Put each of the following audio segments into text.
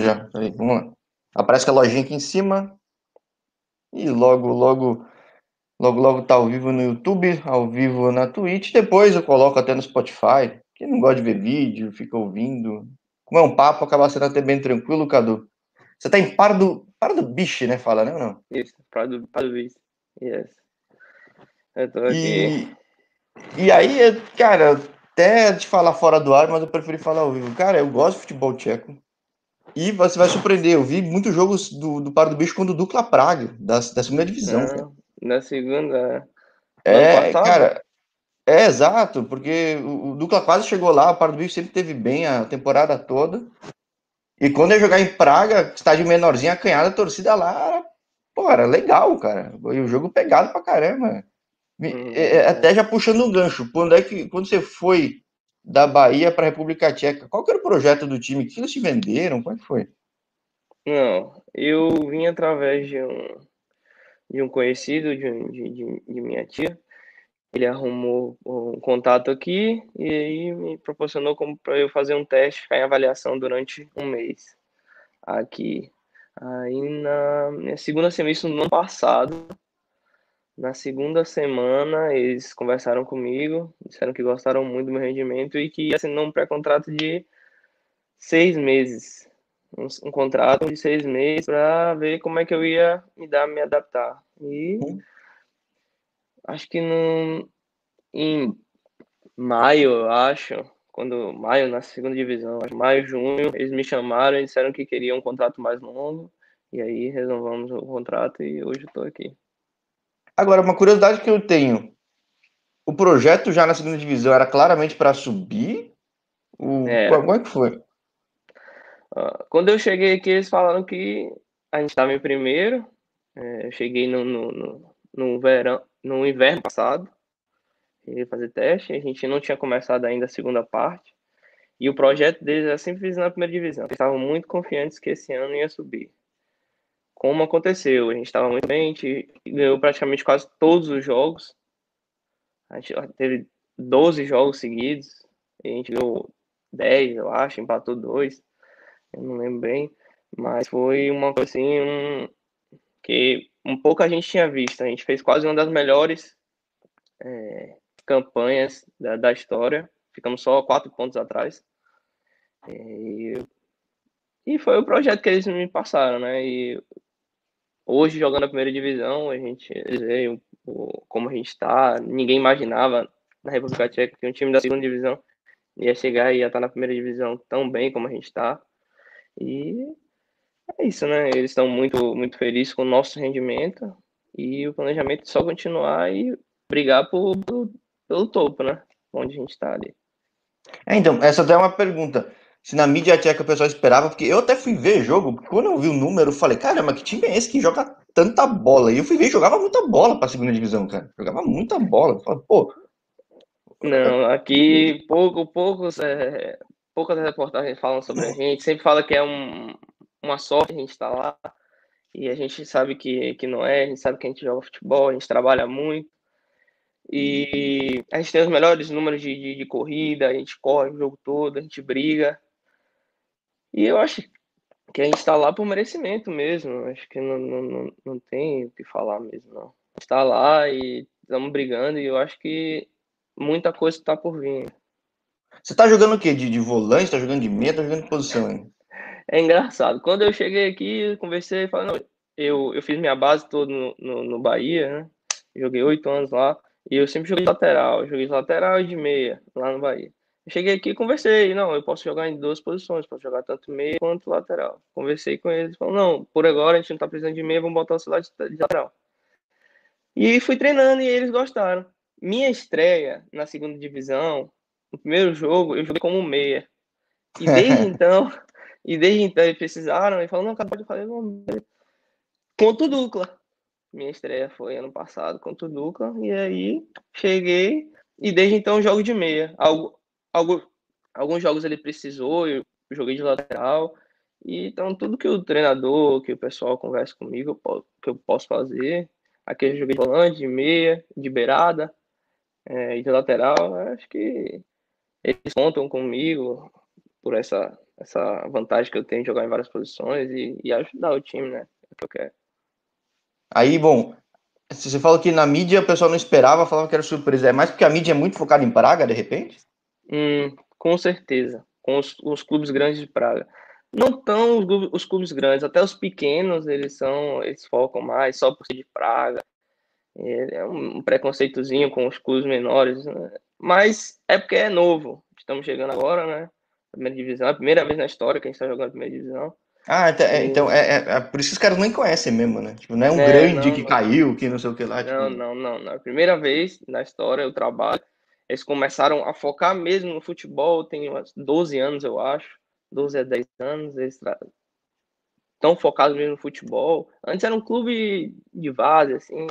já. Peraí, vamos lá. Aparece a lojinha aqui em cima. E logo, logo, logo, logo tá ao vivo no YouTube, ao vivo na Twitch. Depois eu coloco até no Spotify. Quem não gosta de ver vídeo, fica ouvindo. Como é um papo, acaba sendo até bem tranquilo, Cadu. Você tá em Pardo, Pardo Biche, né? Fala, né ou não? Isso, Pardo, Pardo Biche. Yes. Eu tô aqui. E, e aí, cara, até te falar fora do ar, mas eu preferi falar ao vivo. Cara, eu gosto de futebol tcheco. E você vai surpreender, eu vi muitos jogos do, do Pardo Bicho com o Dukla Praga, da, da segunda divisão. Da segunda. É, cara. É, exato, porque o, o Dukla quase chegou lá, o Pardo Bicho sempre teve bem a temporada toda. E quando ia jogar em Praga, estádio menorzinho, acanhada, a torcida lá era, pô, era legal, cara. E o jogo pegado pra caramba. Hum, é, é, até já puxando um gancho, quando é que quando você foi da Bahia para a República Tcheca, qual que era o projeto do time? Que eles te venderam? Como é que foi? Não, eu vim através de um, de um conhecido de, de, de, de minha tia. Ele arrumou um contato aqui e aí me proporcionou como para eu fazer um teste, ficar em avaliação durante um mês aqui. Aí na minha segunda semestre no ano passado, na segunda semana, eles conversaram comigo, disseram que gostaram muito do meu rendimento e que assinou um pré-contrato de seis meses. Um, um, contrato de seis meses para ver como é que eu ia me dar, me adaptar. E acho que no, em maio, eu acho, quando maio na segunda divisão, maio, junho, eles me chamaram e disseram que queriam um contrato mais longo. E aí resolvemos o contrato e hoje estou aqui. Agora, uma curiosidade que eu tenho: o projeto já na segunda divisão era claramente para subir? O... É. Como é que foi? Quando eu cheguei aqui, eles falaram que a gente estava em primeiro. É, eu cheguei no, no, no, no, verão, no inverno passado, ia fazer teste. A gente não tinha começado ainda a segunda parte. E o projeto deles era sempre visando na primeira divisão. Eles estavam muito confiantes que esse ano ia subir como aconteceu. A gente estava muito bem, a gente ganhou praticamente quase todos os jogos. A gente teve 12 jogos seguidos, a gente ganhou 10, eu acho, empatou dois, eu não lembro bem, mas foi uma coisa assim um, que um pouco a gente tinha visto. A gente fez quase uma das melhores é, campanhas da, da história, ficamos só quatro pontos atrás. E, e foi o projeto que eles me passaram, né? E Hoje, jogando a primeira divisão, a gente vê como a gente está. Ninguém imaginava na República Tcheca que um time da segunda divisão ia chegar e ia estar na primeira divisão tão bem como a gente está. E é isso, né? Eles estão muito, muito felizes com o nosso rendimento e o planejamento é só continuar e brigar por, por, pelo topo, né? Onde a gente está ali. É, então, essa até é uma pergunta se na mídia tcheca o pessoal esperava, porque eu até fui ver jogo, porque quando eu vi o número, eu falei, caramba, que time é esse que joga tanta bola? E eu fui ver, jogava muita bola pra segunda divisão, cara. Jogava muita bola. Eu falei, pô. Não, aqui pouco, poucos, é, poucas reportagens falam sobre a gente. Sempre fala que é um, uma sorte a gente estar tá lá. E a gente sabe que, que não é, a gente sabe que a gente joga futebol, a gente trabalha muito. E a gente tem os melhores números de, de, de corrida, a gente corre o jogo todo, a gente briga. E eu acho que a gente está lá por merecimento mesmo. Acho que não, não, não, não tem o que falar mesmo, não. Está lá e estamos brigando e eu acho que muita coisa está por vir. Você está jogando o quê? De, de volante? Está jogando de meia? Está jogando de posição? Hein? É engraçado. Quando eu cheguei aqui, conversei, falei, não, eu, eu fiz minha base toda no, no, no Bahia, né? Joguei oito anos lá. E eu sempre joguei de lateral. Joguei de lateral e de meia lá no Bahia cheguei aqui e conversei. Não, eu posso jogar em duas posições, posso jogar tanto meio quanto lateral. Conversei com eles, falou, não, por agora a gente não tá precisando de meio, vamos botar o celular de, lateral. E fui treinando e eles gostaram. Minha estreia na segunda divisão, no primeiro jogo, eu joguei como meia. E desde então, e desde então eles precisaram, e falaram, não, acabou de fazer contra o Ducla. Minha estreia foi ano passado contra o Ducla, e aí cheguei, e desde então jogo de meia. Algo, alguns, jogos ele precisou, eu joguei de lateral. E então tudo que o treinador, que o pessoal conversa comigo, eu posso, que eu posso fazer. Aqui eu joguei de volante, de meia, de beirada é, e de lateral. Acho que eles contam comigo por essa, essa vantagem que eu tenho de jogar em várias posições e, e ajudar o time, né? É o que eu quero. Aí, bom, você falou que na mídia o pessoal não esperava, falava que era surpresa. É mais porque a mídia é muito focada em Praga, de repente? Hum, com certeza. Com os, os clubes grandes de Praga. Não tão os, os, clubes grandes, até os pequenos, eles são, eles focam mais só por ser de Praga. É, é um preconceitozinho com os clubes menores, né? mas é porque é novo. Estamos chegando agora, né? Primeira divisão, é a primeira vez na história que a gente está jogando a primeira divisão. Ah, então, é, então é, é, é, por isso que os caras nem conhecem mesmo, né? Tipo, não é um grande não, que caiu, que não sei o que lá. Tipo... Não, não, não, não. É a primeira vez na história eu trabalho. Eles começaram a focar mesmo no futebol, tem umas 12 anos, eu acho. 12 a 10 anos, eles estão focados mesmo no futebol. Antes era um clube de base, assim,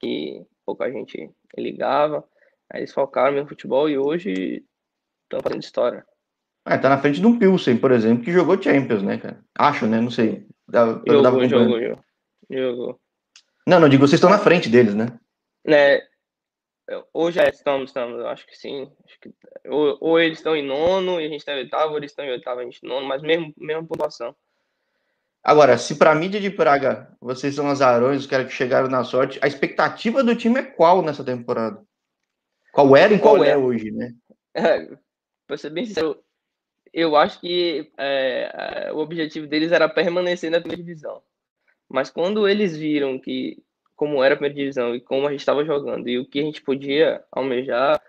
que pouca gente ligava. Aí eles focaram mesmo no futebol e hoje estão fazendo história. É, tá na frente de um Pilsen, por exemplo, que jogou Champions, né, cara? Acho, né? Não sei. Dava, jogou, dava jogou, jogou, jogou. Não, não, digo, vocês estão na frente deles, né? Né, Hoje é, estamos, estamos, acho que sim. Acho que, ou, ou eles estão em nono e a gente está em oitavo, ou eles estão em oitavo e a gente em nono, mas mesmo, mesma pontuação. Agora, se para a mídia de Praga vocês são azarões, os caras que chegaram na sorte, a expectativa do time é qual nessa temporada? Qual era e qual Olha, é hoje, né? É, para ser bem sincero, eu acho que é, é, o objetivo deles era permanecer na primeira divisão. Mas quando eles viram que como era a primeira divisão e como a gente estava jogando e o que a gente podia almejar,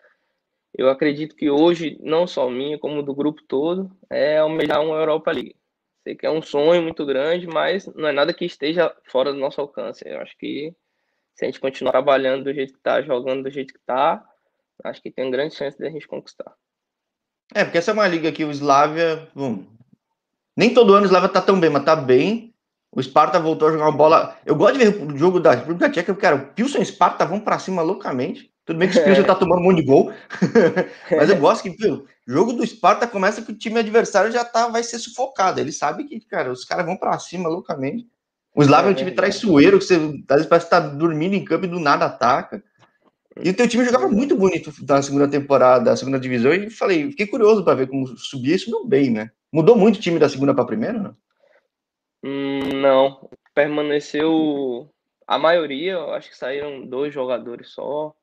eu acredito que hoje, não só minha, como do grupo todo, é almejar uma Europa League. Sei que é um sonho muito grande, mas não é nada que esteja fora do nosso alcance. Eu acho que se a gente continuar trabalhando do jeito que está, jogando do jeito que está, acho que tem grande chance de a gente conquistar. É, porque essa é uma liga que o Slavia. Bom, nem todo ano o Slavia tá tão bem, mas tá bem. O Sparta voltou a jogar uma bola. Eu gosto de ver o jogo da República Tcheca, cara, o Pilsen e o Sparta vão para cima loucamente. Tudo bem que o Pilsen é. tá tomando um monte de gol, mas eu gosto que o jogo do Sparta começa que o time adversário já tá, vai ser sufocado. Ele sabe que, cara, os caras vão para cima loucamente. O Slavia é um time traiçoeiro, que você às vezes parece que tá dormindo em campo e do nada ataca. E o teu time jogava muito bonito na segunda temporada, da segunda divisão, e falei, fiquei curioso para ver como subia isso subiu bem, né? Mudou muito o time da segunda para primeira, né? Não, permaneceu a maioria, acho que saíram dois jogadores só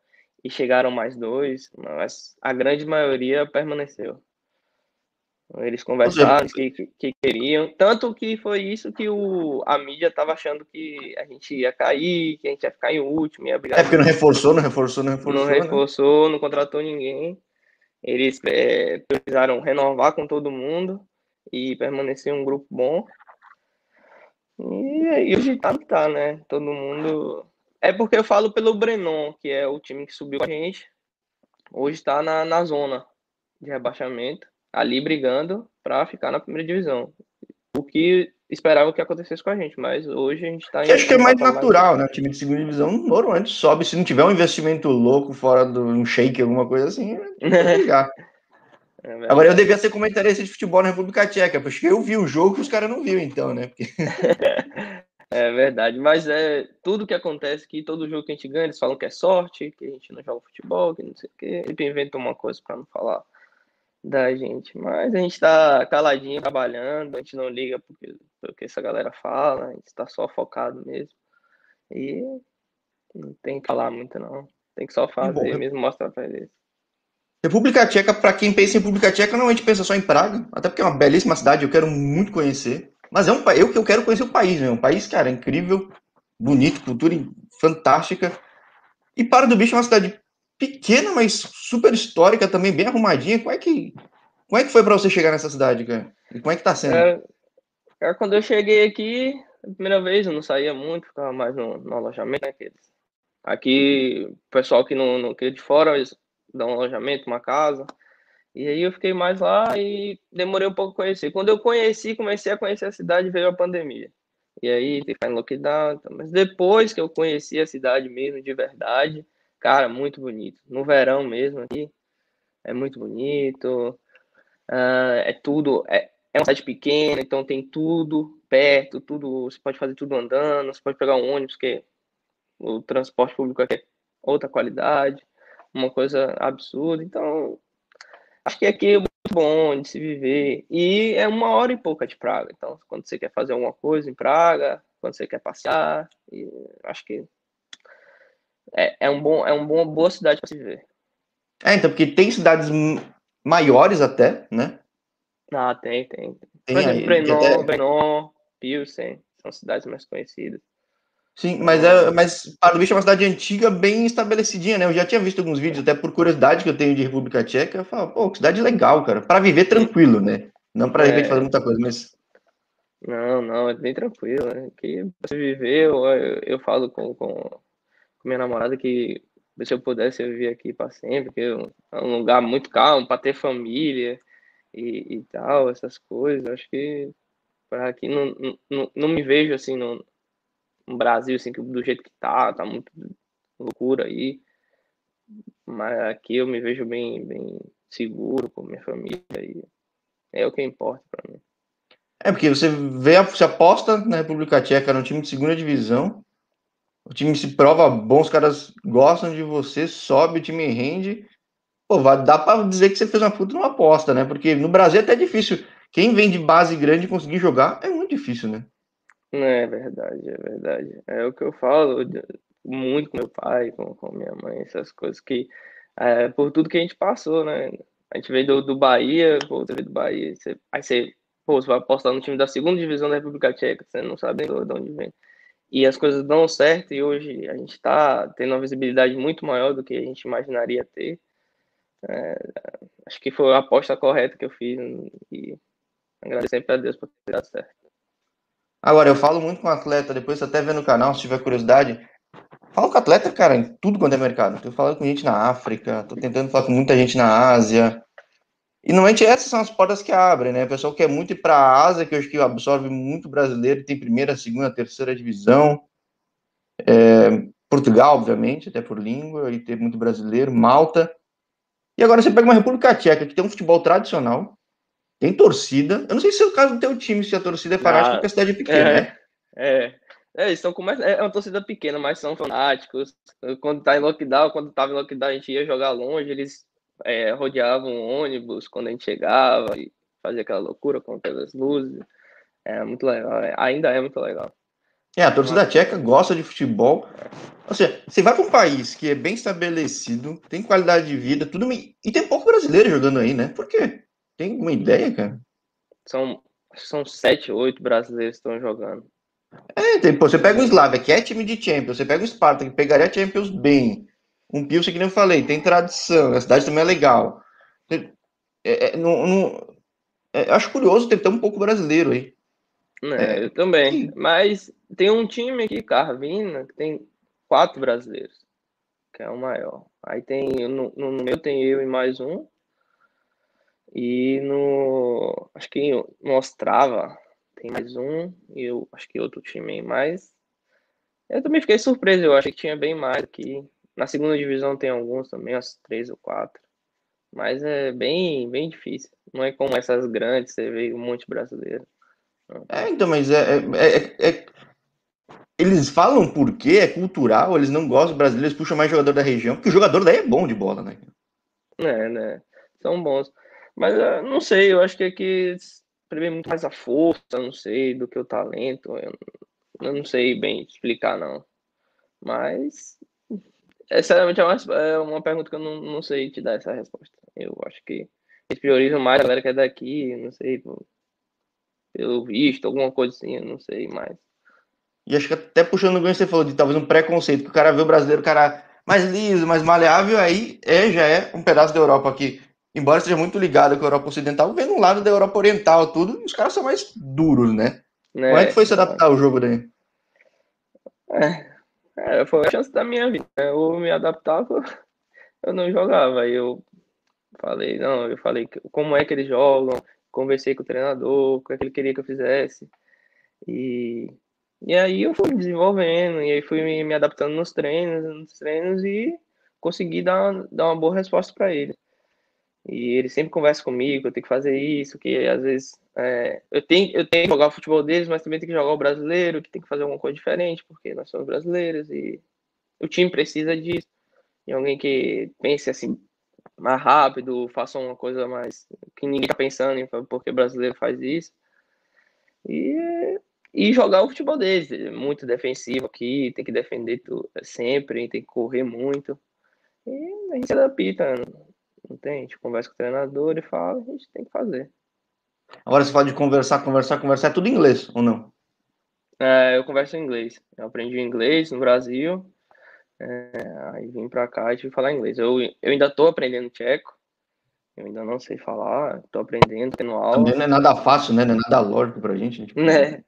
e chegaram mais dois, mas a grande maioria permaneceu. Eles conversaram o que, que, queriam, tanto que foi isso que o, a mídia estava achando que a gente ia cair, que a gente ia ficar em último, ia brigar. É porque não reforçou, não reforçou, não reforçou. Não reforçou, né? não contratou ninguém. Eles é, precisaram renovar com todo mundo e permanecer um grupo bom. E, e o ditado tá, né? Todo mundo. É porque eu falo pelo Brenon, que é o time que subiu com a gente. Hoje está na, na zona de rebaixamento, ali brigando para ficar na primeira divisão. O que esperava que acontecesse com a gente, mas hoje a gente está em. Acho que é mais natural, mais... né? O time de segunda divisão normalmente sobe. Se não tiver um investimento louco fora do um shake, alguma coisa assim, é É Agora eu devia ser comentarista de futebol na República Tcheca, porque eu vi o jogo que os caras não viram, então, né? Porque... é verdade, mas é tudo que acontece que todo jogo que a gente ganha, eles falam que é sorte, que a gente não joga futebol, que não sei o quê. Sempre inventam uma coisa para não falar da gente. Mas a gente tá caladinho, trabalhando, a gente não liga porque, porque essa galera fala, a gente tá só focado mesmo. E não tem que falar muito, não. Tem que só fazer bom, mesmo, mostrar pra eles. República Tcheca, para quem pensa em República Tcheca, normalmente pensa só em Praga, até porque é uma belíssima cidade, eu quero muito conhecer. Mas é um eu que eu quero conhecer o país, né? Um país, cara, incrível, bonito, cultura fantástica. E para do Bicho é uma cidade pequena, mas super histórica também, bem arrumadinha. Como é que, como é que foi para você chegar nessa cidade, cara? E como é que tá sendo? É, é, quando eu cheguei aqui, a primeira vez eu não saía muito, ficava mais no, no alojamento. Né? Aqui, o pessoal que não, não queria de fora, dar um alojamento, uma casa. E aí eu fiquei mais lá e demorei um pouco a conhecer. Quando eu conheci, comecei a conhecer a cidade, veio a pandemia. E aí ficar em lockdown. Então. Mas depois que eu conheci a cidade mesmo, de verdade, cara, muito bonito. No verão mesmo aqui, é muito bonito. Uh, é tudo, é, é uma cidade pequena, então tem tudo perto, tudo, você pode fazer tudo andando, você pode pegar um ônibus, que o transporte público aqui é outra qualidade uma coisa absurda. Então, acho que aqui o bom de se viver. E é uma hora e pouca de Praga. Então, quando você quer fazer alguma coisa em Praga, quando você quer passear, acho que é, é, um bom, é uma boa cidade para se viver. É, então, porque tem cidades maiores até, né? Ah, tem, tem. tem Por exemplo, Brenon, até... Brenon, Pilsen, são cidades mais conhecidas. Sim, mas, é, mas Pardubice é uma cidade antiga, bem estabelecidinha, né? Eu já tinha visto alguns vídeos, até por curiosidade que eu tenho de República Tcheca. Eu falo, pô, que cidade legal, cara. Para viver tranquilo, né? Não para é... fazer muita coisa, mas. Não, não, é bem tranquilo, né? Que você viver, eu, eu, eu falo com, com, com, minha namorada que se eu pudesse eu viver aqui para sempre, porque é um lugar muito calmo para ter família e, e tal, essas coisas. Acho que para aqui não, não, não me vejo assim no, no Brasil, assim, que do jeito que tá, tá muito loucura aí. Mas aqui eu me vejo bem, bem seguro com minha família e é o que importa para mim. É porque você vê, você aposta na República Tcheca no time de segunda divisão, o time se prova bom, os caras gostam de você, sobe, o time rende. Pô, vai, dá para dizer que você fez uma puta numa aposta, né? Porque no Brasil é até difícil. Quem vem de base grande conseguir jogar é muito difícil, né? É verdade, é verdade. É o que eu falo muito com meu pai, com, com minha mãe, essas coisas que é, por tudo que a gente passou, né? A gente veio do, do Bahia, pô, você veio do Bahia, você, aí você, pô, você vai apostar no time da segunda divisão da República Tcheca, você não sabe nem de onde vem. E as coisas dão certo e hoje a gente está tendo uma visibilidade muito maior do que a gente imaginaria ter. É, acho que foi a aposta correta que eu fiz e agradeço sempre a Deus por ter dado certo. Agora, eu falo muito com atleta, depois até vê no canal, se tiver curiosidade. Falo com atleta, cara, em tudo quanto é mercado. Tô falando com gente na África, tô tentando falar com muita gente na Ásia. E normalmente essas são as portas que abrem, né? O pessoal quer muito ir para a Ásia, que eu acho que absorve muito brasileiro, tem primeira, segunda, terceira divisão. É, Portugal, obviamente, até por língua, e tem muito brasileiro, Malta. E agora você pega uma República Tcheca, que tem um futebol tradicional, tem torcida. Eu não sei se é o caso do teu time, se a torcida é fanática, ah, porque a cidade é pequena, é, né? É. É, eles estão com mais. É uma torcida pequena, mas são fanáticos. Quando tá em lockdown, quando tava em lockdown, a gente ia jogar longe, eles é, rodeavam o ônibus quando a gente chegava e fazia aquela loucura com aquelas luzes. É muito legal. É, ainda é muito legal. É, a torcida tcheca gosta de futebol. Ou seja, você vai para um país que é bem estabelecido, tem qualidade de vida, tudo. E tem pouco brasileiro jogando aí, né? Por quê? Tem uma ideia, cara? São, são sete, oito brasileiros que estão jogando. É, tem, pô, você pega o Slavia, que é time de Champions, você pega o Sparta, que pegaria Champions bem. Um Pilsen, que nem eu falei, tem tradição, a cidade também é legal. É, é, não, não, é, acho curioso ter, um pouco brasileiro aí. É, eu também. Mas tem um time aqui, Carvina, que tem quatro brasileiros, que é o maior. Aí tem, no, no meu tem eu e mais um. E no. Acho que no Ostrava tem mais um. E eu acho que outro time mais. Eu também fiquei surpreso, eu achei que tinha bem mais aqui. Na segunda divisão tem alguns também, uns três ou quatro. Mas é bem, bem difícil. Não é como essas grandes, você vê um monte brasileiro. É, então, mas é, é, é, é, Eles falam por quê? É cultural, eles não gostam dos brasileiros, puxam mais jogador da região, porque o jogador daí é bom de bola, né? É, né? São bons. Mas uh, não sei, eu acho que aqui prevê muito mais a força, não sei, do que o talento. Eu, eu não sei bem explicar, não. Mas, é, sinceramente, é uma, é uma pergunta que eu não, não sei te dar essa resposta. Eu acho que eles priorizam mais a galera que é daqui, não sei, pelo visto, alguma coisa assim, eu não sei mais. E acho que até puxando o ganho você falou de talvez um preconceito, que o cara vê o brasileiro, o cara mais liso, mais maleável, aí é, já é um pedaço da Europa aqui embora seja muito ligado com a Europa Ocidental, vem no lado da Europa Oriental, tudo, os caras são mais duros, né? É, Como é que foi se adaptar ao jogo daí? É, é, foi a chance da minha vida. Né? Eu me adaptava, eu não jogava. Aí eu falei, não, eu falei como é que eles jogam, conversei com o treinador, o que é que ele queria que eu fizesse. E, e aí eu fui desenvolvendo, e aí fui me, me adaptando nos treinos, nos treinos e consegui dar, dar uma boa resposta para ele. E ele sempre conversa comigo, eu tenho que fazer isso, que às vezes é, eu, tenho, eu tenho que jogar o futebol deles, mas também tenho que jogar o brasileiro, que tem que fazer alguma coisa diferente, porque nós somos brasileiros e o time precisa disso. E alguém que pense assim, mais rápido, façam uma coisa mais que ninguém tá pensando porque brasileiro faz isso. E, e jogar o futebol deles, muito defensivo aqui, tem que defender sempre, tem que correr muito. E a gente se adapta, não tem? A gente conversa com o treinador e fala, a gente tem que fazer. Agora você fala de conversar, conversar, conversar, é tudo em inglês, ou não? É, eu converso em inglês. Eu aprendi inglês no Brasil, é, aí vim pra cá e tive que falar inglês. Eu, eu ainda tô aprendendo tcheco, eu ainda não sei falar, tô aprendendo, tendo aula. Também não é nada fácil, né? Não é nada lógico pra gente. Tipo... Né?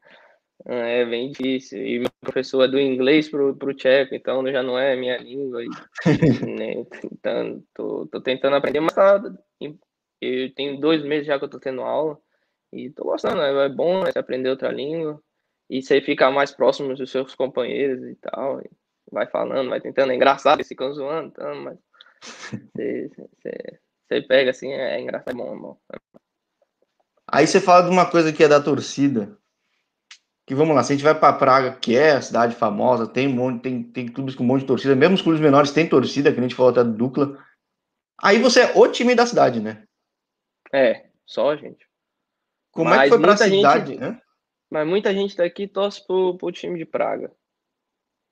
É bem difícil. E meu professor é do inglês pro, pro tcheco, então já não é minha língua. E, né? Então, tô, tô tentando aprender, mas tá, eu tenho dois meses já que eu tô tendo aula e tô gostando, é bom né, aprender outra língua e você fica mais próximo dos seus companheiros e tal. E vai falando, vai tentando. É engraçado, ficam zoando, então, mas você, você, você, pega assim, é, é engraçado, é bom, é bom. Aí você fala de uma coisa que é da torcida. Que vamos lá, se a gente vai para Praga, que é a cidade famosa, tem um monte, tem, tem clubes com um monte de torcida, mesmo os clubes menores têm torcida, que a gente falou até do Dukla. Aí você é o time da cidade, né? É, só, gente. Como mas é que foi pra cidade, gente, né? Mas muita gente daqui torce pro, pro time de Praga.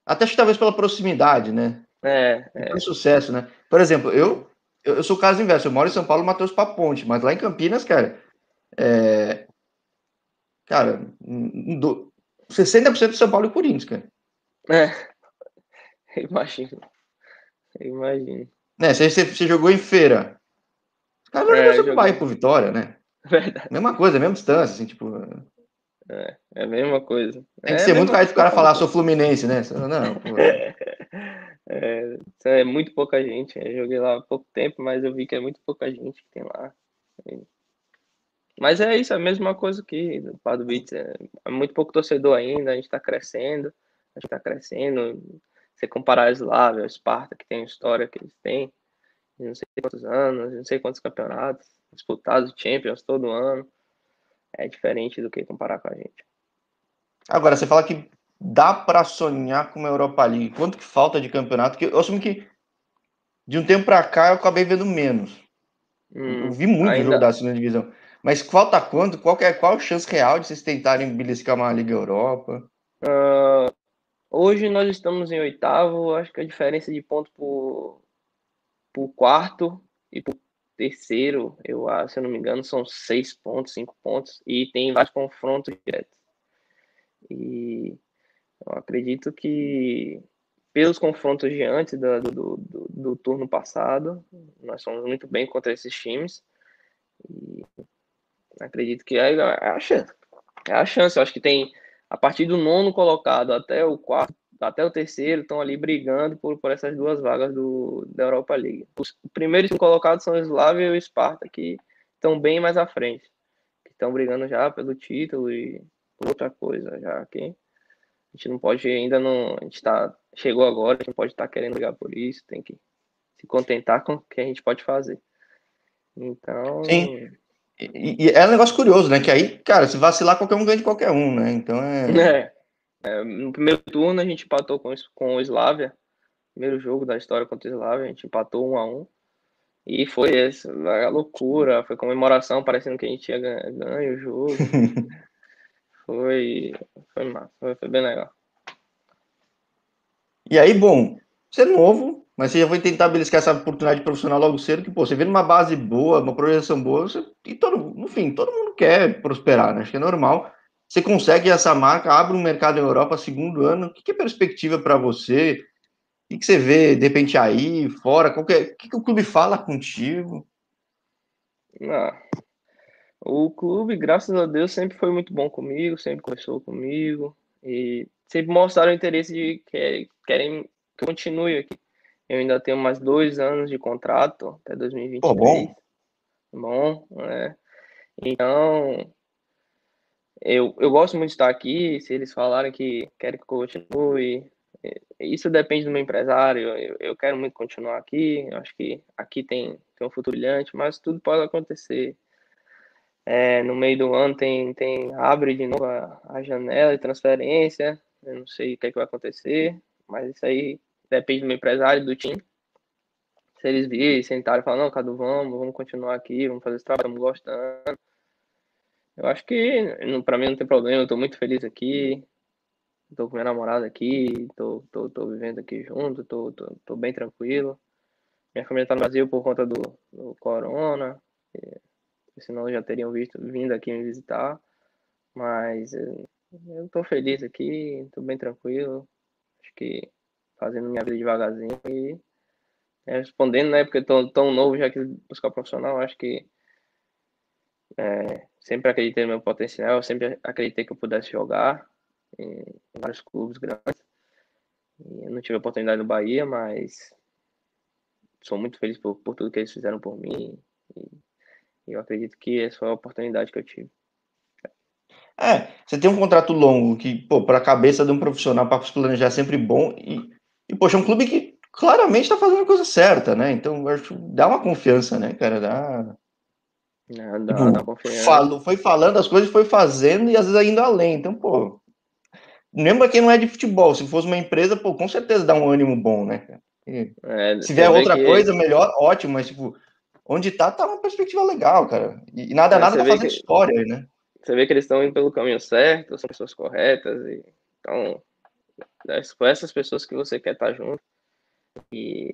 Até acho que talvez pela proximidade, né? É. é. Pelo sucesso, né? Por exemplo, eu, eu, eu sou o caso inverso. Eu moro em São Paulo, Matheus para Ponte, mas lá em Campinas, cara, é... cara, do... 60% de São Paulo e Corinthians, cara. É. Imagino. Imagino. Né, você, você jogou em feira. Cara, é, você joguei... vai pro Vitória, né? Verdade. Mesma coisa, mesma distância, assim, tipo. É, é a mesma coisa. Tem que é ser muito caído pro cara falar, sou Fluminense, né? Não, é, é, muito pouca gente. Eu joguei lá há pouco tempo, mas eu vi que é muito pouca gente que tem lá. Mas é isso, é a mesma coisa que o Pado Beats. É, é, muito pouco torcedor ainda, a gente tá crescendo. A gente tá crescendo. Você comparar a Slavia, a Sparta, que tem a história que eles têm, não sei quantos anos, não sei quantos campeonatos disputados, Champions todo ano é diferente do que comparar com a gente. Agora, você fala que dá para sonhar com uma Europa League. Quanto que falta de campeonato? Que eu assumo que de um tempo para cá eu acabei vendo menos. Hum, eu vi muito ainda... jogo da segunda divisão. Mas falta quanto? Qual, é, qual a chance real de vocês tentarem beliscar uma Liga Europa? Uh, hoje nós estamos em oitavo. Acho que a diferença de ponto por, por quarto e por terceiro, eu se eu não me engano, são seis pontos, cinco pontos, e tem vários confrontos diretos. E eu acredito que pelos confrontos de antes do, do, do, do turno passado, nós somos muito bem contra esses times. E acredito que é, é a chance. É a chance. Eu acho que tem, a partir do nono colocado até o quarto, até o terceiro estão ali brigando por, por essas duas vagas do, da Europa League. Os primeiros colocados são o Slavia e o Sparta, que estão bem mais à frente. Estão brigando já pelo título e por outra coisa, já que a gente não pode ainda não. A gente tá, chegou agora, a gente não pode estar tá querendo brigar por isso, tem que se contentar com o que a gente pode fazer. Então. Sim. E, e, é um negócio curioso, né? Que aí, cara, se vacilar, qualquer um ganha de qualquer um, né? Então é. é. É, no primeiro turno a gente empatou com, com o Slavia, primeiro jogo da história contra o Slavia, a gente empatou um a um. E foi essa, a loucura, foi comemoração, parecendo que a gente tinha ganho, ganho o jogo. foi, foi massa, foi, foi, bem legal. E aí, bom, você é novo, mas você já vai tentar beliscar essa oportunidade profissional logo cedo, que, pô, você vê numa base boa, uma projeção boa, você, e todo, no fim, todo mundo quer prosperar, né? Acho que é normal. Você consegue essa marca, abre um mercado na Europa segundo ano. O que é perspectiva para você? O que você vê, de repente, aí, fora? Qualquer... O que o clube fala contigo? Ah, o clube, graças a Deus, sempre foi muito bom comigo, sempre conversou comigo e sempre mostraram o interesse de que querem que eu continue aqui. Eu ainda tenho mais dois anos de contrato até 2023. Pô, bom. Bom, né? Então, eu, eu gosto muito de estar aqui. Se eles falarem que querem que eu continue, é, isso depende do meu empresário. Eu, eu quero muito continuar aqui. Eu acho que aqui tem, tem um futuro brilhante, mas tudo pode acontecer. É, no meio do ano tem, tem abre de novo a, a janela de transferência. Eu não sei o que, é que vai acontecer, mas isso aí depende do meu empresário, do time. se eles virem, sentarem e falar, não, Cadu, vamos, vamos continuar aqui, vamos fazer esse trabalho, estamos gostando. Eu acho que para mim não tem problema, eu estou muito feliz aqui, estou com minha namorada aqui, estou tô, tô, tô, vivendo aqui junto, estou tô, tô, tô, bem tranquilo. Minha família está no Brasil por conta do, do corona, senão já teriam visto, vindo aqui me visitar. Mas eu estou feliz aqui, estou bem tranquilo. Acho que fazendo minha vida devagarzinho e é, respondendo, né? Porque tô tão novo já que buscar profissional, acho que é, sempre acreditei no meu potencial, sempre acreditei que eu pudesse jogar em, vários clubes grandes. Eu não tive oportunidade no Bahia, mas sou muito feliz por, por tudo que eles fizeram por mim. E, eu acredito que essa foi a oportunidade que eu tive. É, você tem um contrato longo que, pô, para a cabeça de um profissional para planejar é sempre bom e, e, poxa, é um clube que claramente está fazendo a coisa certa, né? Então, acho dá uma confiança, né, cara? Dá. Não, dá, tipo, dá confiança. Falou, foi falando as coisas, foi fazendo e às vezes ainda além. Então, pô, lembra quem não é de futebol. Se fosse uma empresa, pô, com certeza dá um ânimo bom, né, cara? É, se vier outra que... coisa, melhor, ótimo, mas, tipo, onde tá, tá uma perspectiva legal, cara. E, nada, é, nada tá fazendo que... história, né? Você vê que eles estão indo pelo caminho certo, são pessoas corretas, e então é com essas pessoas que você quer estar junto. E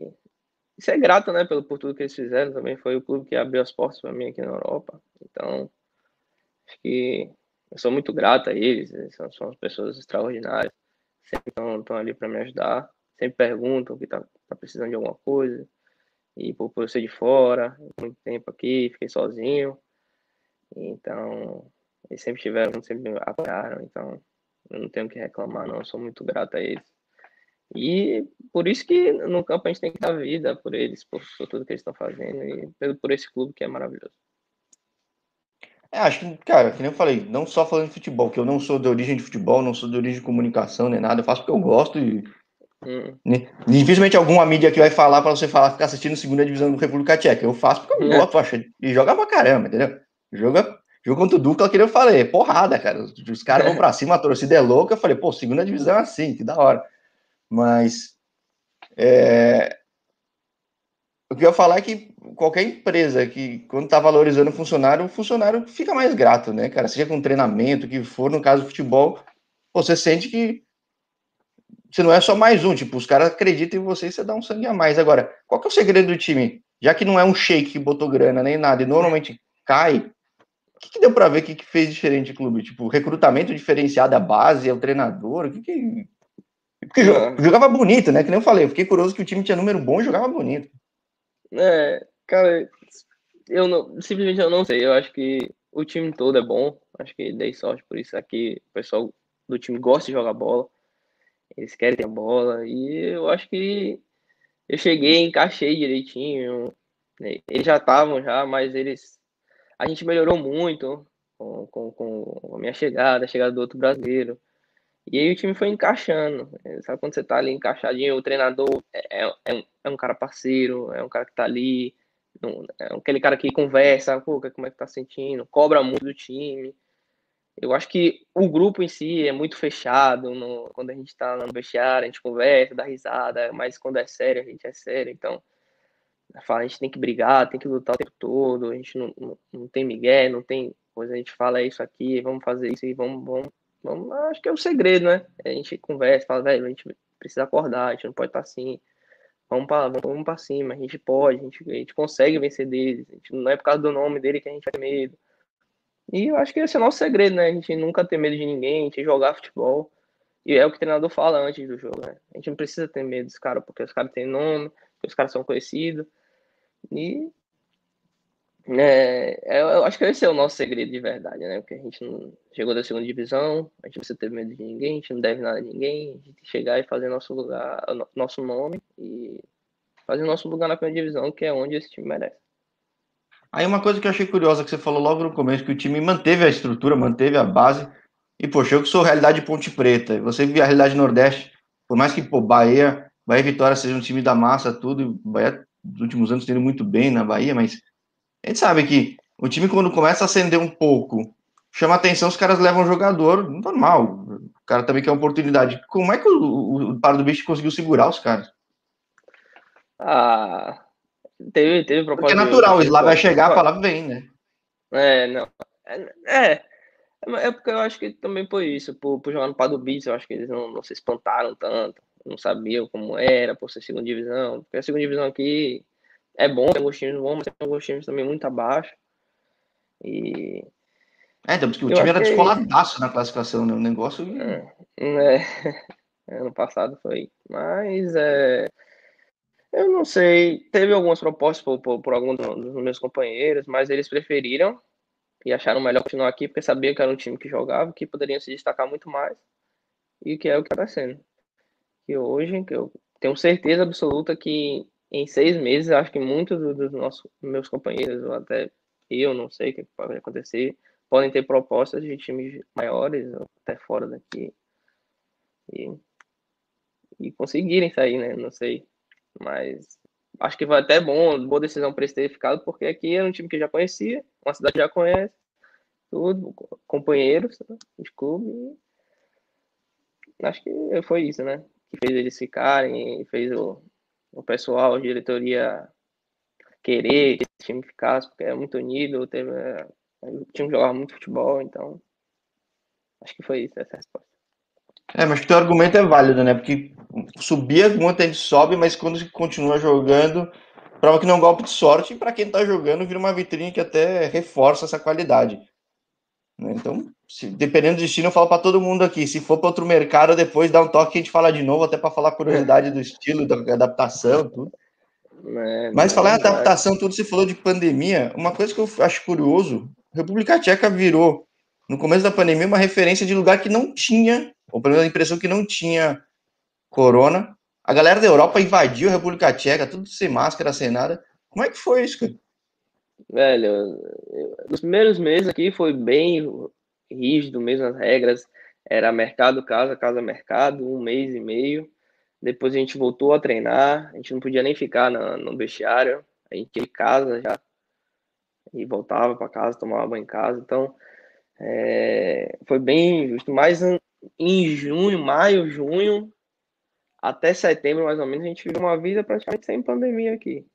isso é grato, né, pelo, por tudo que eles fizeram também. Foi o clube que abriu as portas para mim aqui na Europa. Então, acho que eu sou muito grato a eles, eles são, são pessoas extraordinárias. Sempre estão ali para me ajudar, sempre perguntam que tá, tá precisando de alguma coisa. E por, por eu ser de fora, muito tempo aqui, fiquei sozinho. Então, eles sempre tiveram, sempre me apoiaram, então eu não tenho o que reclamar, não. Eu sou muito grato a eles. E por isso que no campo a gente tem que dar vida por eles, por, por tudo que eles estão fazendo e por, por esse clube que é maravilhoso. É, acho que, cara, que nem eu falei, não só falando de futebol, que eu não sou de origem de futebol, não sou de origem de comunicação nem nada, eu faço porque eu gosto e. Hum. Né, dificilmente alguma mídia que vai falar para você falar, ficar assistindo segunda divisão do República Tcheca. Eu faço porque eu é. gosto, acho, e joga pra caramba, entendeu? Joga Jogo contra o Duca, que eu falei, porrada, cara. Os caras vão pra cima, a torcida é louca. Eu falei, pô, segunda divisão é assim, que da hora. Mas é... o que eu ia falar é que qualquer empresa que, quando tá valorizando o funcionário, o funcionário fica mais grato, né, cara? Seja com treinamento, que for, no caso do futebol, você sente que você não é só mais um, tipo, os caras acreditam em você e você dá um sangue a mais. Agora, qual que é o segredo do time? Já que não é um shake que botou grana nem nada, e normalmente cai, que, que deu para ver que, que fez diferente o clube? Tipo, recrutamento diferenciado, a base, é o treinador, o que que... Porque é. jogava bonito, né? Que nem eu falei, eu fiquei curioso que o time tinha número bom e jogava bonito. É, cara, eu não, simplesmente eu não sei. Eu acho que o time todo é bom. Acho que dei sorte por isso aqui. O pessoal do time gosta de jogar bola. Eles querem ter bola. E eu acho que eu cheguei, encaixei direitinho. Eles já estavam já, mas eles a gente melhorou muito com, com, com a minha chegada, a chegada do outro brasileiro. E aí o time foi encaixando. Sabe quando você tá ali encaixadinho, o treinador é, é, é, um, é um cara parceiro, é um cara que tá ali, é aquele cara que conversa, pô, como é que tá sentindo, cobra muito do time. Eu acho que o grupo em si é muito fechado. No, quando a gente tá no vestiário, a gente conversa, dá risada, mas quando é sério, a gente é sério. Então, fala, a gente tem que brigar, tem que lutar o tempo todo, a gente não, não, não tem migué, não tem coisa, a gente fala isso aqui, vamos fazer isso e vamos, vamos, vamos, acho que é o segredo, né? A gente conversa, fala, velho, a gente precisa acordar, a gente não pode estar assim, vamos para vamos, cima, a gente pode, a gente, a gente consegue vencer deles, a gente, não é por causa do nome dele que a gente ter medo. E eu acho que esse é o nosso segredo, né? A gente nunca ter medo de ninguém, a gente jogar futebol. E é o que o treinador fala antes do jogo, né? A gente não precisa ter medo dos caras, porque os caras têm nome, porque os caras são conhecidos. E é, eu acho que esse é o nosso segredo de verdade, né? Porque a gente não chegou da segunda divisão, a gente não precisa ter medo de ninguém, a gente não deve nada a ninguém, a gente tem que chegar e fazer nosso lugar, nosso nome e fazer nosso lugar na primeira divisão, que é onde esse time merece. Aí uma coisa que eu achei curiosa que você falou logo no começo, que o time manteve a estrutura, manteve a base, e poxa, eu que sou realidade Ponte Preta, você viu a realidade Nordeste, por mais que pô, Bahia, Bahia e Vitória seja um time da massa, tudo, Bahia nos últimos anos tendo muito bem na Bahia, mas a gente sabe que o time, quando começa a acender um pouco, chama atenção, os caras levam o jogador normal. O cara também quer oportunidade. Como é que o, o, o Pardo Bicho conseguiu segurar os caras? Ah, Teve, teve proposta. Porque é natural, o Slá vai chegar, a palavra vem, né? É, não. É, é, é porque eu acho que também por isso, por, por jogar no Padubis, eu acho que eles não, não se espantaram tanto, não sabiam como era, por ser segunda divisão. Porque a segunda divisão aqui é bom, tem alguns times bons, mas tem alguns times também muito abaixo. E. É, então, porque o time era é descoladaço na classificação, né? O negócio. É, é, ano passado foi. Mas é. Eu não sei. Teve algumas propostas por, por, por alguns dos meus companheiros, mas eles preferiram e acharam melhor continuar aqui porque sabiam que era um time que jogava, que poderiam se destacar muito mais e que é o que está sendo. E hoje, que eu tenho certeza absoluta que em seis meses, acho que muitos dos nossos meus companheiros, ou até eu, não sei o que pode acontecer, podem ter propostas de times maiores, até fora daqui. E, e conseguirem sair, né? Não sei. Mas acho que foi até bom, boa decisão para eles terem ficado, porque aqui era um time que já conhecia, uma cidade que já conhece, tudo, companheiros de clube. Acho que foi isso, né? Que fez eles ficarem, fez o, o pessoal, a diretoria querer que esse time ficasse, porque é muito unido, teve, é, o time jogava muito futebol, então acho que foi isso, essa resposta. É, mas que teu argumento é válido, né? Porque subir muita gente sobe, mas quando continua jogando, prova que não é um golpe de sorte, e para quem tá jogando, vira uma vitrine que até reforça essa qualidade. Né? Então, se, dependendo do destino, eu falo para todo mundo aqui. Se for para outro mercado, depois dá um toque a gente fala de novo, até para falar curiosidade do estilo, da adaptação, tudo. É, Mas falar em adaptação, tudo, você falou de pandemia. Uma coisa que eu acho curioso: República Tcheca virou, no começo da pandemia, uma referência de lugar que não tinha, ou pelo menos a impressão que não tinha corona. A galera da Europa invadiu a República Tcheca, tudo sem máscara, sem nada. Como é que foi isso, cara? Velho, nos primeiros meses aqui foi bem rígido, mesmo as regras. Era mercado, casa, casa, mercado, um mês e meio. Depois a gente voltou a treinar, a gente não podia nem ficar na, no vestiário, a gente ia em casa já e voltava para casa, tomava banho em casa. Então, é, foi bem justo. Mas em junho, maio, junho, até setembro mais ou menos, a gente viveu uma vida praticamente sem pandemia aqui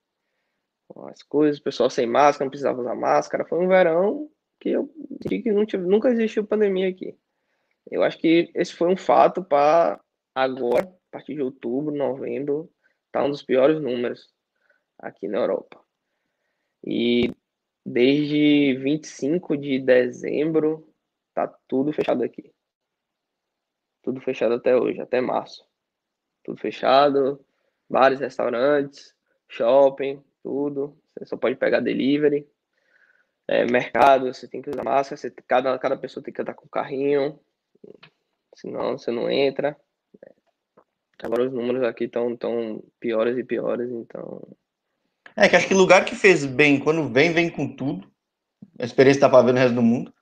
as coisas, o pessoal sem máscara, não precisava usar máscara. Foi um verão que eu diria que tive, nunca existiu pandemia aqui. Eu acho que esse foi um fato para agora, a partir de outubro, novembro, tá um dos piores números aqui na Europa. E desde 25 de dezembro tá tudo fechado aqui. Tudo fechado até hoje, até março. Tudo fechado, bares, restaurantes, shopping, tudo. Você só pode pegar delivery. É, mercado, você tem que usar máscara, você, cada, cada pessoa tem que andar com carrinho, senão você não entra. Agora os números aqui estão tão piores e piores, então. É que acho que lugar que fez bem, quando vem, vem com tudo. A experiência tá para ver no resto do mundo.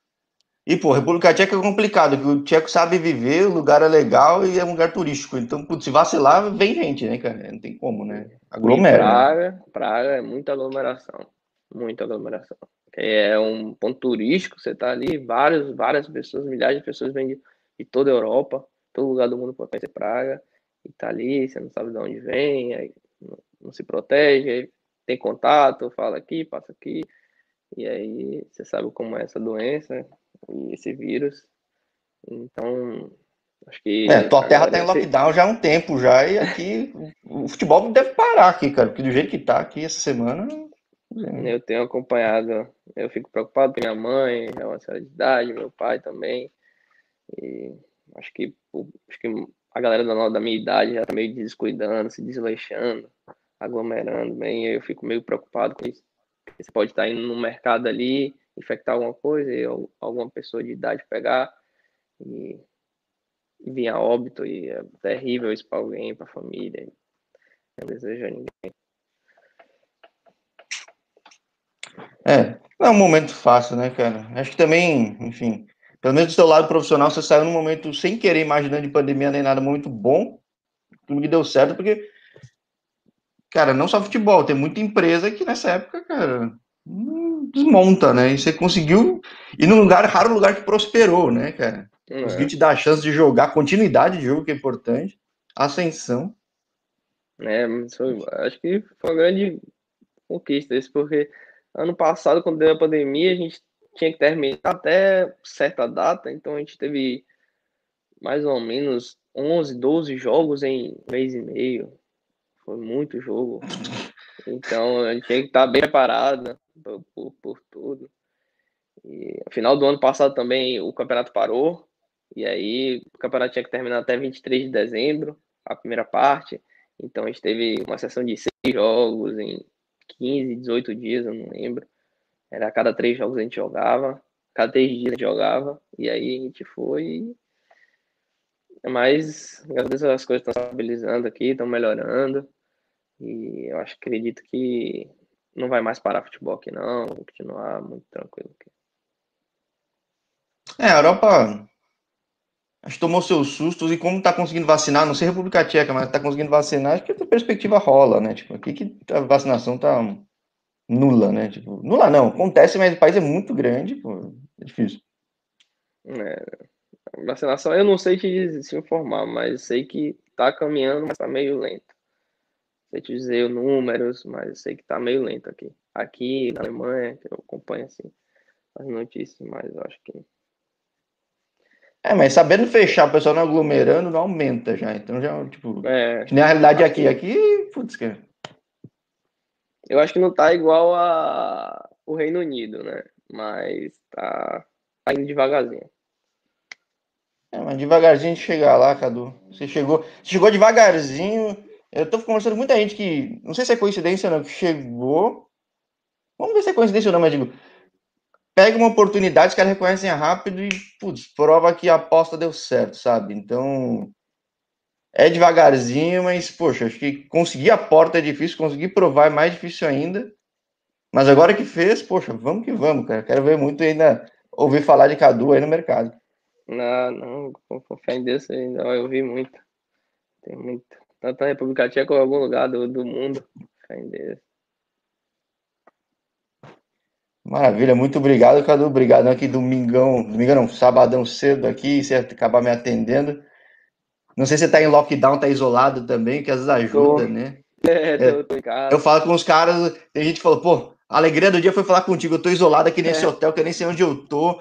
E, pô, República Tcheca é complicado, que o tcheco sabe viver, o lugar é legal e é um lugar turístico. Então, putz, se vacilar, vem gente, né, cara? Não tem como, né? Aglomera. Praga, né? Praga é muita aglomeração. Muita aglomeração. É um ponto turístico, você tá ali, várias, várias pessoas, milhares de pessoas vêm de, de toda a Europa, todo lugar do mundo pode conhecer Praga, e tá ali, você não sabe de onde vem, aí não, não se protege, aí tem contato, fala aqui, passa aqui, e aí você sabe como é essa doença, esse vírus. Então, acho que. É, tua terra tá em lockdown já há um tempo já, e aqui o futebol deve parar aqui, cara, porque do jeito que tá aqui essa semana. Eu tenho acompanhado, eu fico preocupado com minha mãe, é uma certa idade, meu pai também. E acho que, acho que a galera da, da minha idade já tá meio descuidando, se desleixando, aglomerando bem, eu fico meio preocupado com isso. Você pode estar indo no mercado ali, infectar alguma coisa e alguma pessoa de idade pegar e vir a óbito e é terrível isso para alguém, para a família. Não desejo a ninguém. É, não é um momento fácil, né, cara? Acho que também, enfim, pelo menos do seu lado profissional, você saiu num momento sem querer, imaginando de pandemia nem nada, muito bom. Tudo que deu certo, porque, cara, não só futebol, tem muita empresa que nessa época, cara, desmonta, né? E você conseguiu ir num lugar, raro lugar que prosperou, né, cara? É. Conseguiu te dar a chance de jogar, continuidade de jogo, que é importante, ascensão. É, foi, acho que foi uma grande conquistas, porque ano passado, quando deu a pandemia, a gente tinha que terminar até certa data, então a gente teve mais ou menos 11, 12 jogos em um mês e meio. Foi muito jogo. Então a gente tinha que estar bem preparado por, por, por tudo. E final do ano passado também o campeonato parou. E aí o campeonato tinha que terminar até 23 de dezembro, a primeira parte. Então a gente teve uma sessão de seis jogos em 15, 18 dias, eu não lembro. Era a cada três jogos a gente jogava, cada três dias a gente jogava, e aí a gente foi. Mas, graças a Deus, as coisas estão estabilizando aqui, estão melhorando. E eu acho, acredito que não vai mais parar futebol aqui, não. Vou continuar muito tranquilo aqui. É, a Europa acho que tomou seus sustos e como está conseguindo vacinar, não sei República Tcheca, mas está conseguindo vacinar, acho que a perspectiva rola, né? Tipo, aqui que a vacinação tá nula, né? Tipo, nula não, acontece, mas o país é muito grande, pô, é difícil. É, vacinação eu não sei te, te informar, mas sei que tá caminhando, mas tá meio lento. Sei te dizer números, mas sei que tá meio lento aqui. Aqui na Alemanha, que eu acompanho assim as notícias, mas eu acho que é, mas sabendo fechar, o pessoal não aglomerando, não aumenta já. Então já, tipo, é, nem a realidade aqui. Aqui, putz, cara. Eu acho que não tá igual a o Reino Unido, né? Mas tá, tá indo devagarzinho. É, mas devagarzinho de chegar lá, Cadu. Você chegou, você chegou devagarzinho. Eu tô conversando com muita gente que, não sei se é coincidência ou não, que chegou. Vamos ver se é coincidência ou não, mas digo, pega uma oportunidade, os caras reconhecem rápido e, putz, prova que a aposta deu certo, sabe? Então, é devagarzinho, mas, poxa, acho que conseguir a porta é difícil, conseguir provar é mais difícil ainda. Mas agora que fez, poxa, vamos que vamos, cara. Quero ver muito ainda, ouvir falar de Cadu aí no mercado. Não, não, com fé em Deus, ainda eu ouvi muito. Tem muito. Tanto na República Tcheca em algum lugar do, do mundo. Deus. Maravilha, muito obrigado, Cadu. Obrigado aqui, domingão, domingão não, sabadão cedo aqui, você acabar me atendendo. Não sei se você tá em lockdown, tá isolado também, que às vezes ajuda, tô. né? É, tô, tô em casa. Eu falo com os caras, tem gente que falou, pô, a alegria do dia foi falar contigo, eu tô isolado aqui nesse é. hotel, que eu nem sei onde eu tô.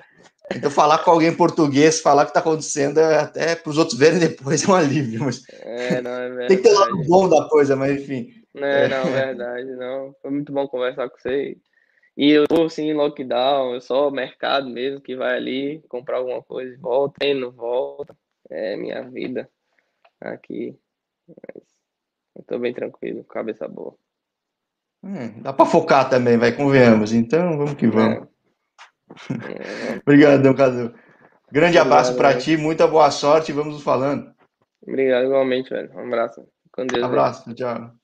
Então falar com alguém português, falar o que tá acontecendo, é até para os outros verem depois é um alívio. Mas... É, não, é verdade. Tem que ter lado bom da coisa, mas enfim. Não, é, não, verdade, não. Foi muito bom conversar com você. E eu tô assim em lockdown, eu só mercado mesmo que vai ali comprar alguma coisa, volta, e não volta. É minha vida aqui. Mas eu tô bem tranquilo, cabeça boa. Hum, dá para focar também, vai, convenhamos. Então, vamos que vamos. É. é. Obrigadão, Cadu. Grande Obrigado, abraço para ti, muita boa sorte e vamos nos falando. Obrigado igualmente, velho. Um abraço. Com Deus. Abraço, tchau.